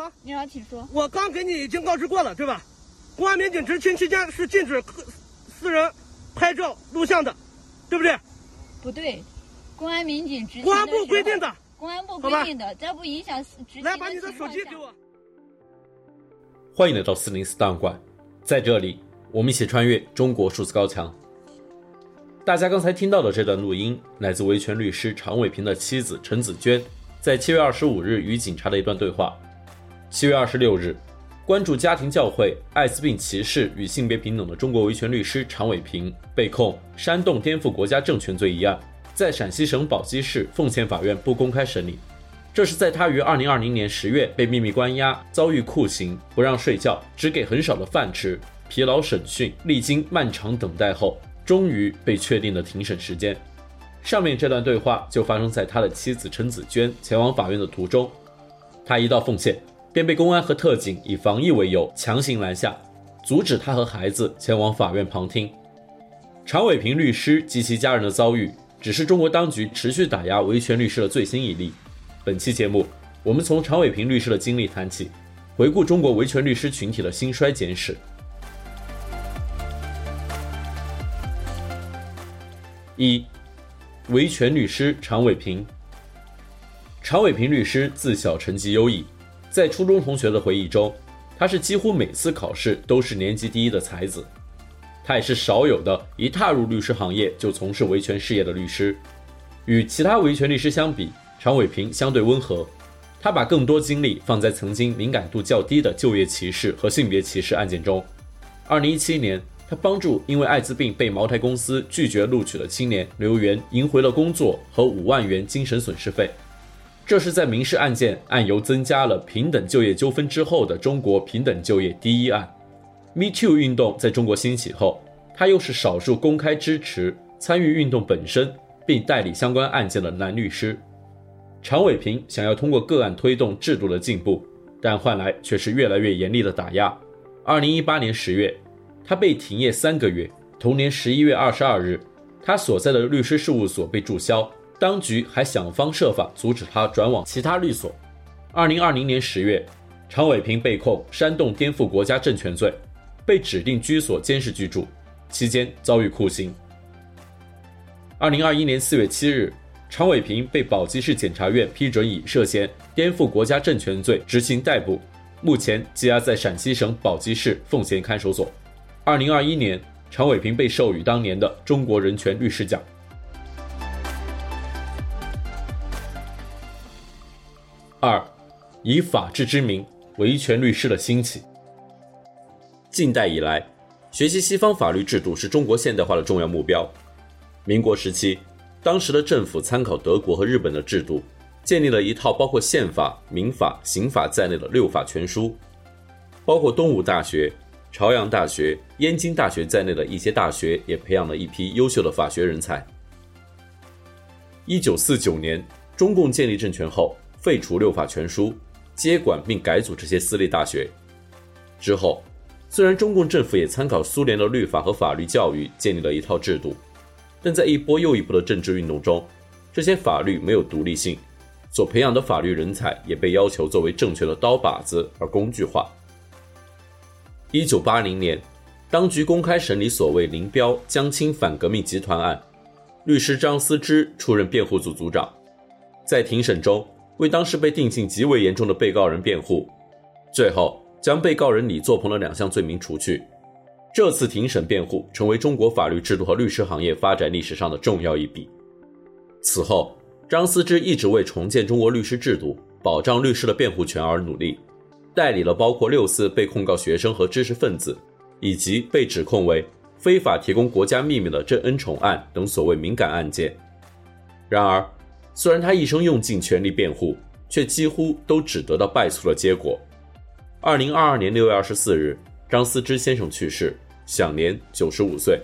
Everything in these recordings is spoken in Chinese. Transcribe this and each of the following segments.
好，你好，请说。我刚给你已经告知过了，对吧？公安民警执勤期间是禁止私人拍照录像的，对不对？不对，公安民警执勤。公安部规定的。公安部规定的，这不影响执勤。来，把你的手机给我。欢迎来到四零四档案馆，在这里，我们一起穿越中国数字高墙。大家刚才听到的这段录音，来自维权律师常伟平的妻子陈子娟，在七月二十五日与警察的一段对话。七月二十六日，关注家庭教会、艾滋病歧视与性别平等的中国维权律师常伟平被控煽动颠覆国家政权罪一案。在陕西省宝鸡市奉贤法院不公开审理，这是在他于二零二零年十月被秘密关押，遭遇酷刑，不让睡觉，只给很少的饭吃，疲劳审讯，历经漫长等待后，终于被确定的庭审时间。上面这段对话就发生在他的妻子陈子娟前往法院的途中，他一到奉贤，便被公安和特警以防疫为由强行拦下，阻止他和孩子前往法院旁听。常伟平律师及其家人的遭遇。只是中国当局持续打压维权律师的最新一例。本期节目，我们从常伟平律师的经历谈起，回顾中国维权律师群体的兴衰简史。一、维权律师常伟平。常伟平律师自小成绩优异，在初中同学的回忆中，他是几乎每次考试都是年级第一的才子。他也是少有的一踏入律师行业就从事维权事业的律师。与其他维权律师相比，常伟平相对温和。他把更多精力放在曾经敏感度较低的就业歧视和性别歧视案件中。2017年，他帮助因为艾滋病被茅台公司拒绝录取的青年刘源赢回了工作和五万元精神损失费。这是在民事案件案由增加了平等就业纠纷之后的中国平等就业第一案。Me Too 运动在中国兴起后，他又是少数公开支持、参与运动本身并代理相关案件的男律师。常伟平想要通过个案推动制度的进步，但换来却是越来越严厉的打压。二零一八年十月，他被停业三个月。同年十一月二十二日，他所在的律师事务所被注销，当局还想方设法阻止他转往其他律所。二零二零年十月，常伟平被控煽动颠覆国家政权罪。被指定居所监视居住，期间遭遇酷刑。二零二一年四月七日，常伟平被宝鸡市检察院批准以涉嫌颠覆国家政权罪执行逮捕，目前羁押在陕西省宝鸡市奉贤看守所。二零二一年，常伟平被授予当年的中国人权律师奖。二，以法治之名，维权律师的兴起。近代以来，学习西方法律制度是中国现代化的重要目标。民国时期，当时的政府参考德国和日本的制度，建立了一套包括宪法、民法、刑法在内的六法全书。包括东吴大学、朝阳大学、燕京大学在内的一些大学也培养了一批优秀的法学人才。一九四九年，中共建立政权后，废除六法全书，接管并改组这些私立大学。之后，虽然中共政府也参考苏联的律法和法律教育建立了一套制度，但在一波又一波的政治运动中，这些法律没有独立性，所培养的法律人才也被要求作为政权的刀把子而工具化。一九八零年，当局公开审理所谓“林彪、江青反革命集团案”，律师张思之出任辩护组组长，在庭审中为当时被定性极为严重的被告人辩护，最后，将被告人李作鹏的两项罪名除去。这次庭审辩护成为中国法律制度和律师行业发展历史上的重要一笔。此后，张思之一直为重建中国律师制度、保障律师的辩护权而努力，代理了包括六次被控告学生和知识分子，以及被指控为非法提供国家秘密的郑恩宠案等所谓敏感案件。然而，虽然他一生用尽全力辩护，却几乎都只得到败诉的结果。二零二二年六月二十四日，张思之先生去世，享年九十五岁。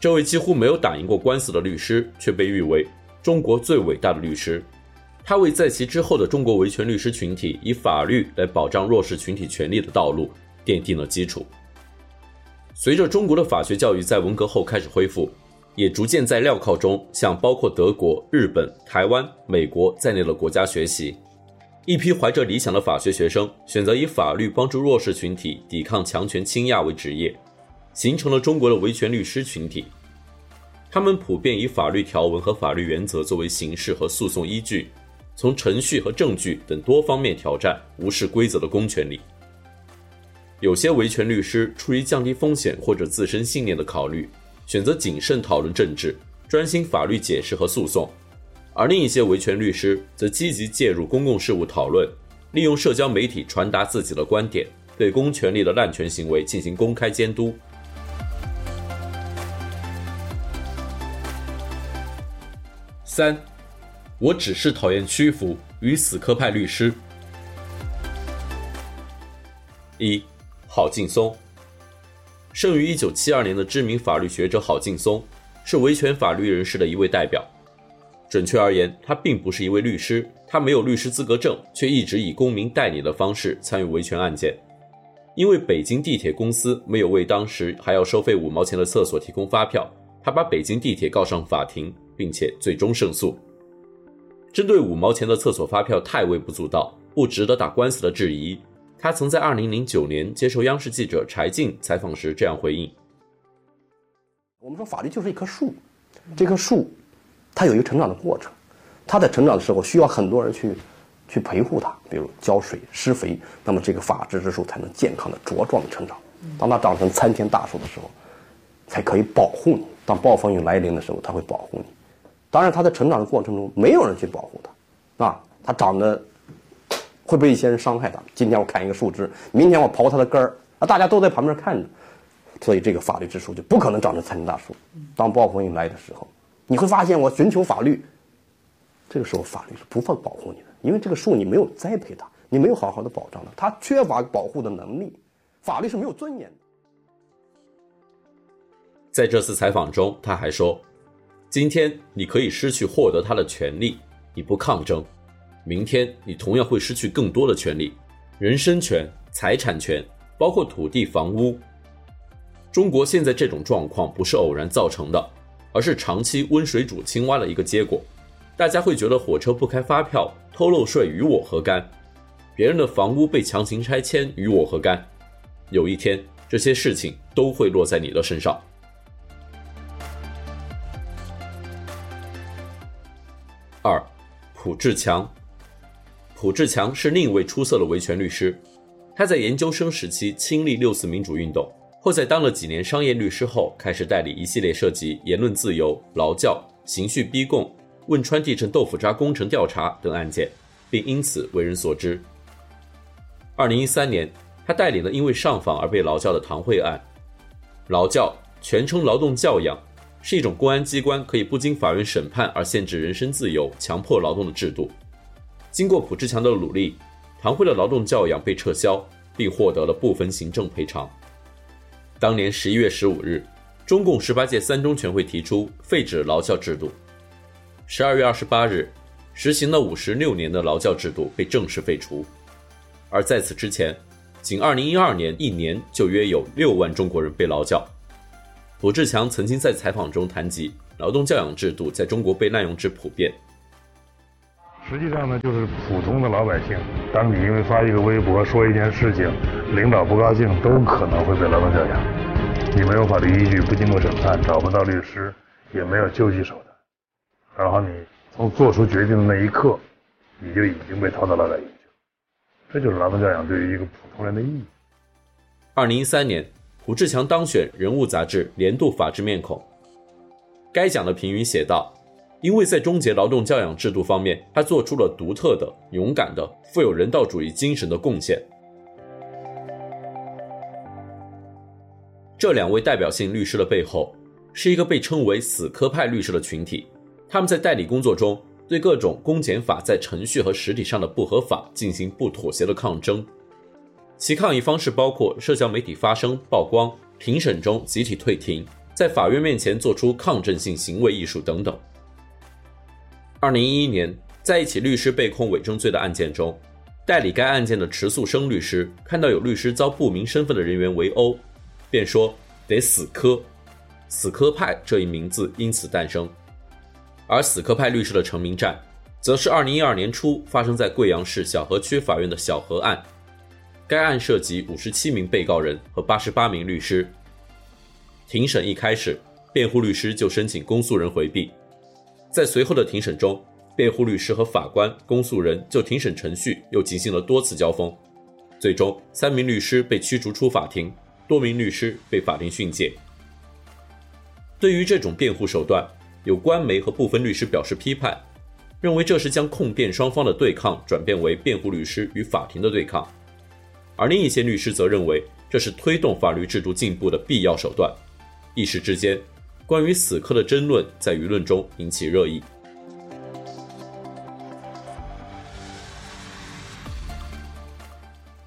这位几乎没有打赢过官司的律师，却被誉为中国最伟大的律师。他为在其之后的中国维权律师群体以法律来保障弱势群体权利的道路奠定了基础。随着中国的法学教育在文革后开始恢复，也逐渐在镣铐中向包括德国、日本、台湾、美国在内的国家学习。一批怀着理想的法学学生选择以法律帮助弱势群体抵抗强权倾轧为职业，形成了中国的维权律师群体。他们普遍以法律条文和法律原则作为刑事和诉讼依据，从程序和证据等多方面挑战无视规则的公权力。有些维权律师出于降低风险或者自身信念的考虑，选择谨慎讨论政治，专心法律解释和诉讼；而另一些维权律师则积极介入公共事务讨论，利用社交媒体传达自己的观点，对公权力的滥权行为进行公开监督。三，我只是讨厌屈服与死磕派律师。一。郝劲松，生于一九七二年的知名法律学者郝劲松，是维权法律人士的一位代表。准确而言，他并不是一位律师，他没有律师资格证，却一直以公民代理的方式参与维权案件。因为北京地铁公司没有为当时还要收费五毛钱的厕所提供发票，他把北京地铁告上法庭，并且最终胜诉。针对五毛钱的厕所发票太微不足道，不值得打官司的质疑。他曾在2009年接受央视记者柴静采访时这样回应：“我们说法律就是一棵树，这棵树它有一个成长的过程，它在成长的时候需要很多人去去陪护它，比如浇水、施肥，那么这个法治之树才能健康的茁壮的成长。当它长成参天大树的时候，才可以保护你。当暴风雨来临的时候，它会保护你。当然，它在成长的过程中没有人去保护它，啊，它长得。”会被一些人伤害的。今天我砍一个树枝，明天我刨它的根儿，啊，大家都在旁边看着，所以这个法律之树就不可能长成参天大树。当暴风雨来的时候，你会发现我寻求法律，这个时候法律是不会保护你的，因为这个树你没有栽培它，你没有好好的保障它，它缺乏保护的能力，法律是没有尊严的。在这次采访中，他还说：“今天你可以失去获得它的权利，你不抗争。”明天你同样会失去更多的权利，人身权、财产权，包括土地、房屋。中国现在这种状况不是偶然造成的，而是长期温水煮青蛙的一个结果。大家会觉得火车不开发票、偷漏税与我何干？别人的房屋被强行拆迁与我何干？有一天，这些事情都会落在你的身上。二，朴志强。朴志强是另一位出色的维权律师，他在研究生时期亲历六四民主运动，后在当了几年商业律师后，开始代理一系列涉及言论自由、劳教、刑讯逼供、汶川地震豆腐渣工程调查等案件，并因此为人所知。二零一三年，他代理了因为上访而被劳教的唐慧案。劳教全称劳动教养，是一种公安机关可以不经法院审判而限制人身自由、强迫劳动的制度。经过朴志强的努力，唐慧的劳动教养被撤销，并获得了部分行政赔偿。当年十一月十五日，中共十八届三中全会提出废止劳教制度。十二月二十八日，实行了五十六年的劳教制度被正式废除。而在此之前，仅二零一二年一年就约有六万中国人被劳教。朴志强曾经在采访中谈及，劳动教养制度在中国被滥用之普遍。实际上呢，就是普通的老百姓，当你因为发一个微博说一件事情，领导不高兴，都可能会被劳动教养。你没有法律依据，不经过审判，找不到律师，也没有救济手段。然后你从做出决定的那一刻，你就已经被套到劳改营去了。这就是劳动教养对于一个普通人的意义。二零一三年，胡志强当选《人物》杂志年度法治面孔。该奖的评语写道。因为在终结劳动教养制度方面，他做出了独特的、勇敢的、富有人道主义精神的贡献。这两位代表性律师的背后，是一个被称为“死磕派”律师的群体。他们在代理工作中，对各种公检法在程序和实体上的不合法进行不妥协的抗争。其抗议方式包括社交媒体发声、曝光、庭审中集体退庭、在法院面前做出抗争性行为艺术等等。二零一一年，在一起律师被控伪证罪的案件中，代理该案件的池素生律师看到有律师遭不明身份的人员围殴，便说得死磕，死磕派这一名字因此诞生。而死磕派律师的成名战，则是2012年初发生在贵阳市小河区法院的小河案。该案涉及57名被告人和88名律师。庭审一开始，辩护律师就申请公诉人回避。在随后的庭审中，辩护律师和法官、公诉人就庭审程序又进行了多次交锋。最终，三名律师被驱逐出法庭，多名律师被法庭训诫。对于这种辩护手段，有官媒和部分律师表示批判，认为这是将控辩双方的对抗转变为辩护律师与法庭的对抗。而另一些律师则认为，这是推动法律制度进步的必要手段。一时之间，关于死磕的争论在舆论中引起热议。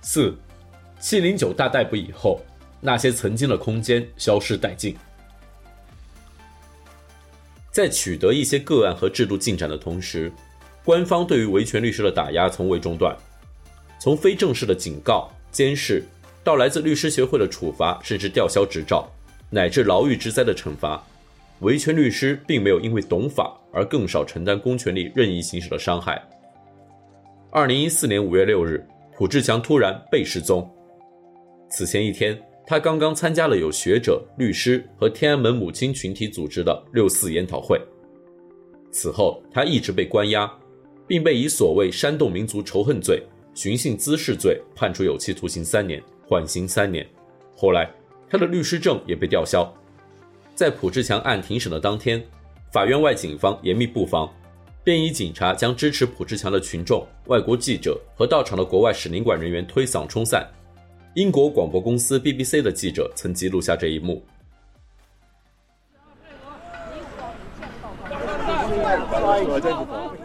四，七零九大逮捕以后，那些曾经的空间消失殆尽。在取得一些个案和制度进展的同时，官方对于维权律师的打压从未中断，从非正式的警告、监视，到来自律师协会的处罚，甚至吊销执照。乃至牢狱之灾的惩罚，维权律师并没有因为懂法而更少承担公权力任意行使的伤害。二零一四年五月六日，卜志强突然被失踪。此前一天，他刚刚参加了有学者、律师和天安门母亲群体组织的六四研讨会。此后，他一直被关押，并被以所谓煽动民族仇恨罪、寻衅滋事罪判处有期徒刑三年，缓刑三年。后来，他的律师证也被吊销。在朴志强案庭审的当天，法院外警方严密布防，便衣警察将支持朴志强的群众、外国记者和到场的国外使领馆人员推搡冲散。英国广播公司 BBC 的记者曾记录下这一幕。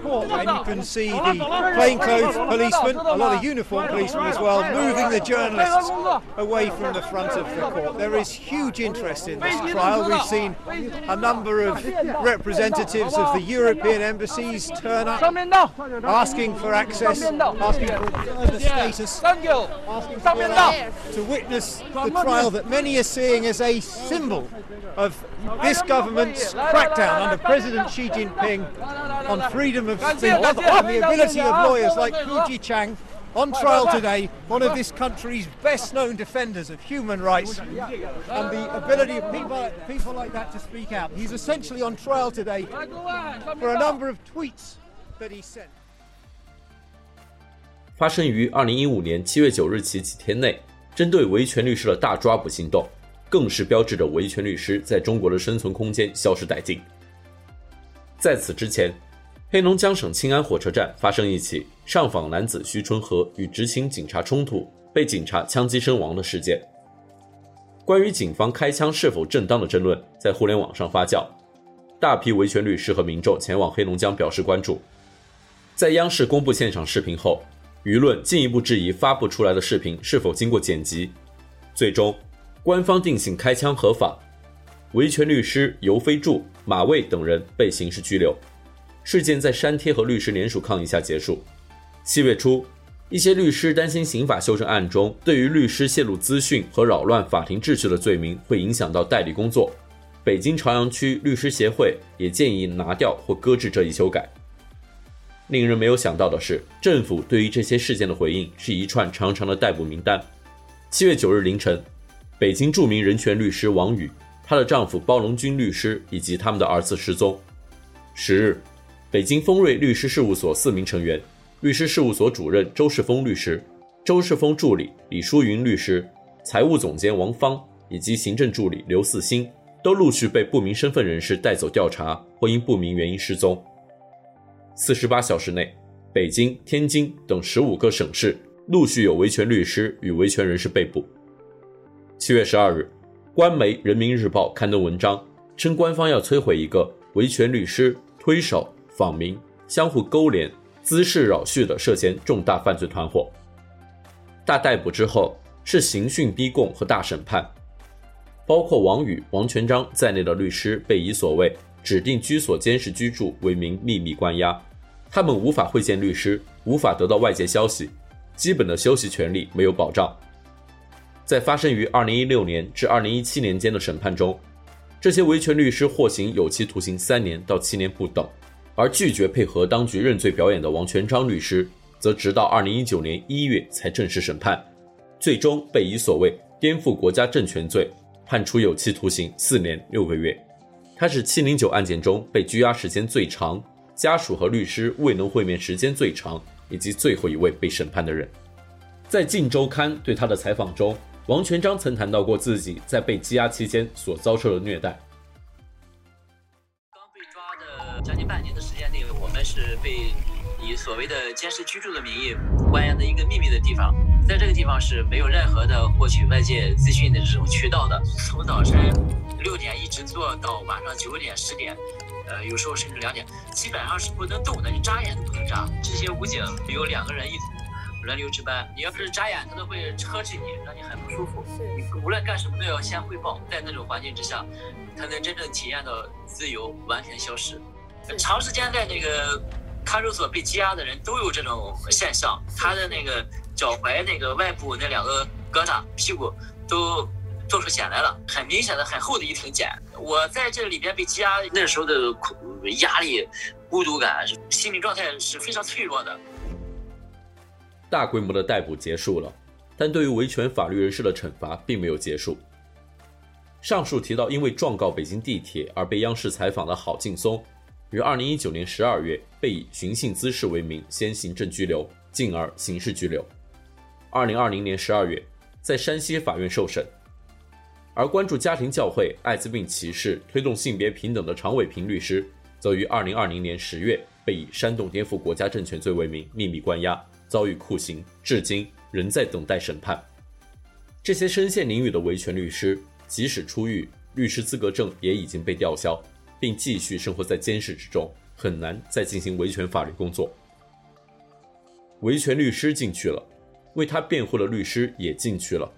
And you can see the plainclothes policemen, a lot of uniformed policemen as well, moving the journalists away from the front of the court. There is huge interest in this trial. We've seen a number of representatives of the European embassies turn up, asking for access, asking for further status, asking for to witness the trial that many are seeing as a symbol of this government's crackdown under President Xi Jinping on freedom of speech and the ability of lawyers like Kuji Chang. On trial today, one of this country's best-known defenders of human rights, and the ability of people, people like that to speak out. He's essentially on trial today for a number of tweets that he sent. 发生于二零一五年七月九日起几天内，针对维权律师的大抓捕行动，更是标志着维权律师在中国的生存空间消失殆尽。在此之前，黑龙江省庆安火车站发生一起上访男子徐春和与执勤警察冲突，被警察枪击身亡的事件。关于警方开枪是否正当的争论在互联网上发酵，大批维权律师和民众前往黑龙江表示关注。在央视公布现场视频后，舆论进一步质疑发布出来的视频是否经过剪辑。最终，官方定性开枪合法，维权律师尤飞柱、马卫等人被刑事拘留。事件在删帖和律师联署抗议下结束。七月初，一些律师担心刑法修正案中对于律师泄露资讯和扰乱法庭秩序的罪名会影响到代理工作。北京朝阳区律师协会也建议拿掉或搁置这一修改。令人没有想到的是，政府对于这些事件的回应是一串长长的逮捕名单。七月九日凌晨，北京著名人权律师王宇、她的丈夫包龙军律师以及他们的儿子失踪。十日。北京丰瑞律师事务所四名成员、律师事务所主任周世峰律师、周世峰助理李淑云律师、财务总监王芳以及行政助理刘四新都陆续被不明身份人士带走调查，或因不明原因失踪。四十八小时内，北京、天津等十五个省市陆续有维权律师与维权人士被捕。七月十二日，官媒《人民日报》刊登文章，称官方要摧毁一个维权律师推手。访民、相互勾连、滋事扰序的涉嫌重大犯罪团伙。大逮捕之后是刑讯逼供和大审判，包括王宇、王全章在内的律师被以所谓指定居所监视居住为名秘密关押，他们无法会见律师，无法得到外界消息，基本的休息权利没有保障。在发生于2016年至2017年间的审判中，这些维权律师获刑有期徒刑三年到七年不等。而拒绝配合当局认罪表演的王全璋律师，则直到二零一九年一月才正式审判，最终被以所谓颠覆国家政权罪判处有期徒刑四年六个月。他是七零九案件中被拘押时间最长、家属和律师未能会面时间最长，以及最后一位被审判的人。在《晋周刊》对他的采访中，王全璋曾谈到过自己在被羁押期间所遭受的虐待。是被以所谓的监视居住的名义关押的一个秘密的地方，在这个地方是没有任何的获取外界资讯的这种渠道的，从早晨六点一直做到晚上九点十点，呃，有时候甚至两点，基本上是不能动的，你眨眼都不能眨。这些武警有两个人一组，轮流值班，你要是眨眼，他都会呵斥你，让你很不舒服。你无论干什么都要先汇报，在那种环境之下，才能真正体验到自由完全消失。长时间在那个看守所被羁押的人都有这种现象，他的那个脚踝那个外部那两个疙瘩，屁股都。做出茧来了，很明显的很厚的一层茧。我在这里边被羁押，那时候的压力、孤独感，心理状态是非常脆弱的。大规模的逮捕结束了，但对于维权法律人士的惩罚并没有结束。上述提到因为状告北京地铁而被央视采访的郝劲松，于二零一九年十二月被以寻衅滋事为名先行政拘留，进而刑事拘留。二零二零年十二月，在山西法院受审。而关注家庭教会、艾滋病歧视、推动性别平等的常伟平律师，则于二零二零年十月被以煽动颠覆国家政权罪为名秘密关押，遭遇酷刑，至今仍在等待审判。这些身陷囹圄的维权律师，即使出狱，律师资格证也已经被吊销，并继续生活在监视之中，很难再进行维权法律工作。维权律师进去了，为他辩护的律师也进去了。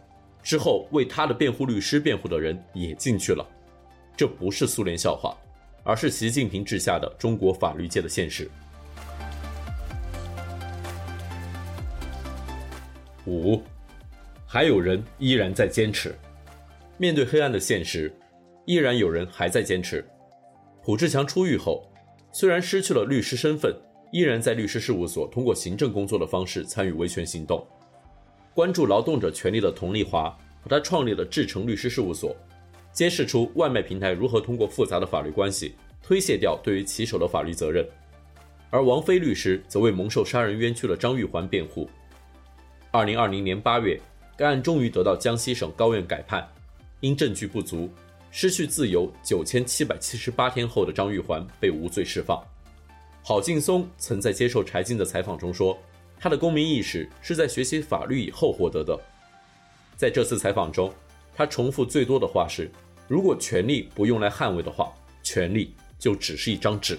之后，为他的辩护律师辩护的人也进去了，这不是苏联笑话，而是习近平治下的中国法律界的现实。五，还有人依然在坚持，面对黑暗的现实，依然有人还在坚持。胡志强出狱后，虽然失去了律师身份，依然在律师事务所通过行政工作的方式参与维权行动。关注劳动者权利的佟丽华和他创立的志诚律师事务所，揭示出外卖平台如何通过复杂的法律关系推卸掉对于骑手的法律责任。而王飞律师则为蒙受杀人冤屈的张玉环辩护。二零二零年八月，该案终于得到江西省高院改判，因证据不足，失去自由九千七百七十八天后的张玉环被无罪释放。郝劲松曾在接受柴静的采访中说。他的公民意识是在学习法律以后获得的。在这次采访中，他重复最多的话是：“如果权力不用来捍卫的话，权力就只是一张纸。”